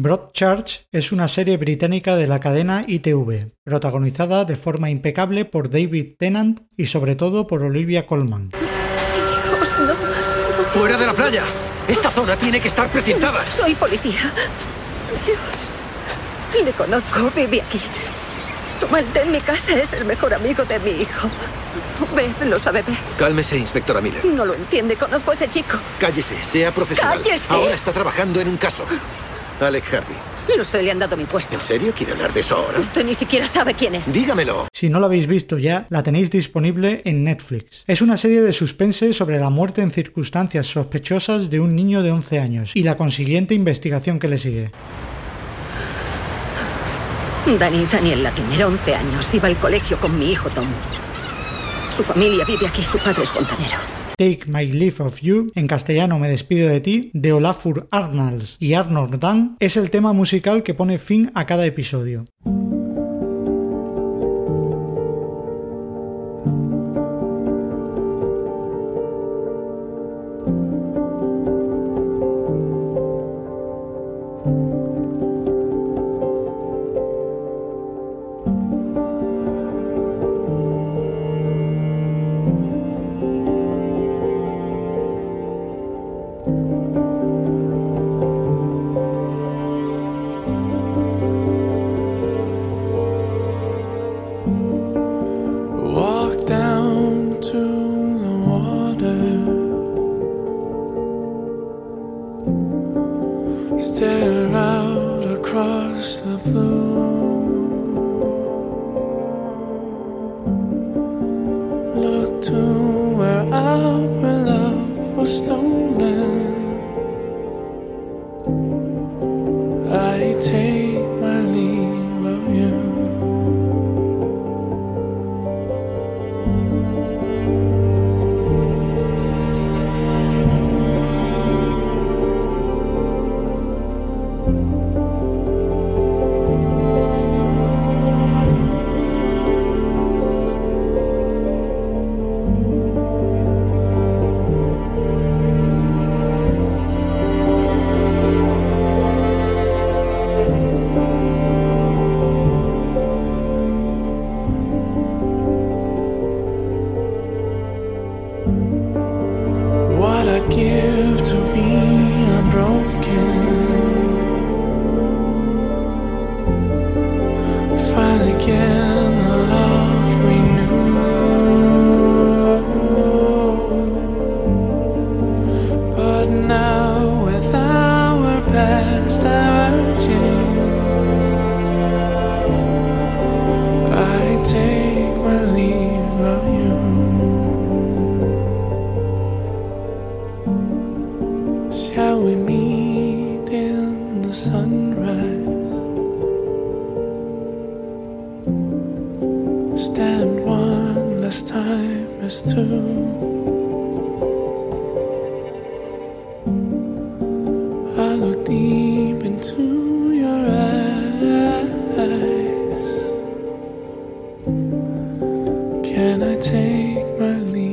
Broadchurch es una serie británica de la cadena ITV, protagonizada de forma impecable por David Tennant y sobre todo por Olivia Colman. Dios, no. ¡Fuera de la playa! Esta zona tiene que estar precintada. Soy policía. Dios. Le conozco, vive aquí. Toma el té en mi casa, es el mejor amigo de mi hijo. Beth lo sabe Beth. Cálmese, inspectora Miller. No lo entiende, conozco a ese chico. Cállese, sea profesional. ¡Cállese! Ahora está trabajando en un caso. Alec Hardy. Lo sé, le han dado mi puesto. ¿En serio quiere hablar de eso ahora? Usted ni siquiera sabe quién es. Dígamelo. Si no la habéis visto ya, la tenéis disponible en Netflix. Es una serie de suspense sobre la muerte en circunstancias sospechosas de un niño de 11 años y la consiguiente investigación que le sigue. Dani Daniel Latin 11 años. Iba al colegio con mi hijo Tom. Su familia vive aquí, su padre es fontanero. Take My Leave of You, en castellano Me despido de ti, de Olafur Arnalds y Arnold Dan, es el tema musical que pone fin a cada episodio. Stand one last time as two. Into your eyes. Can I take my leave?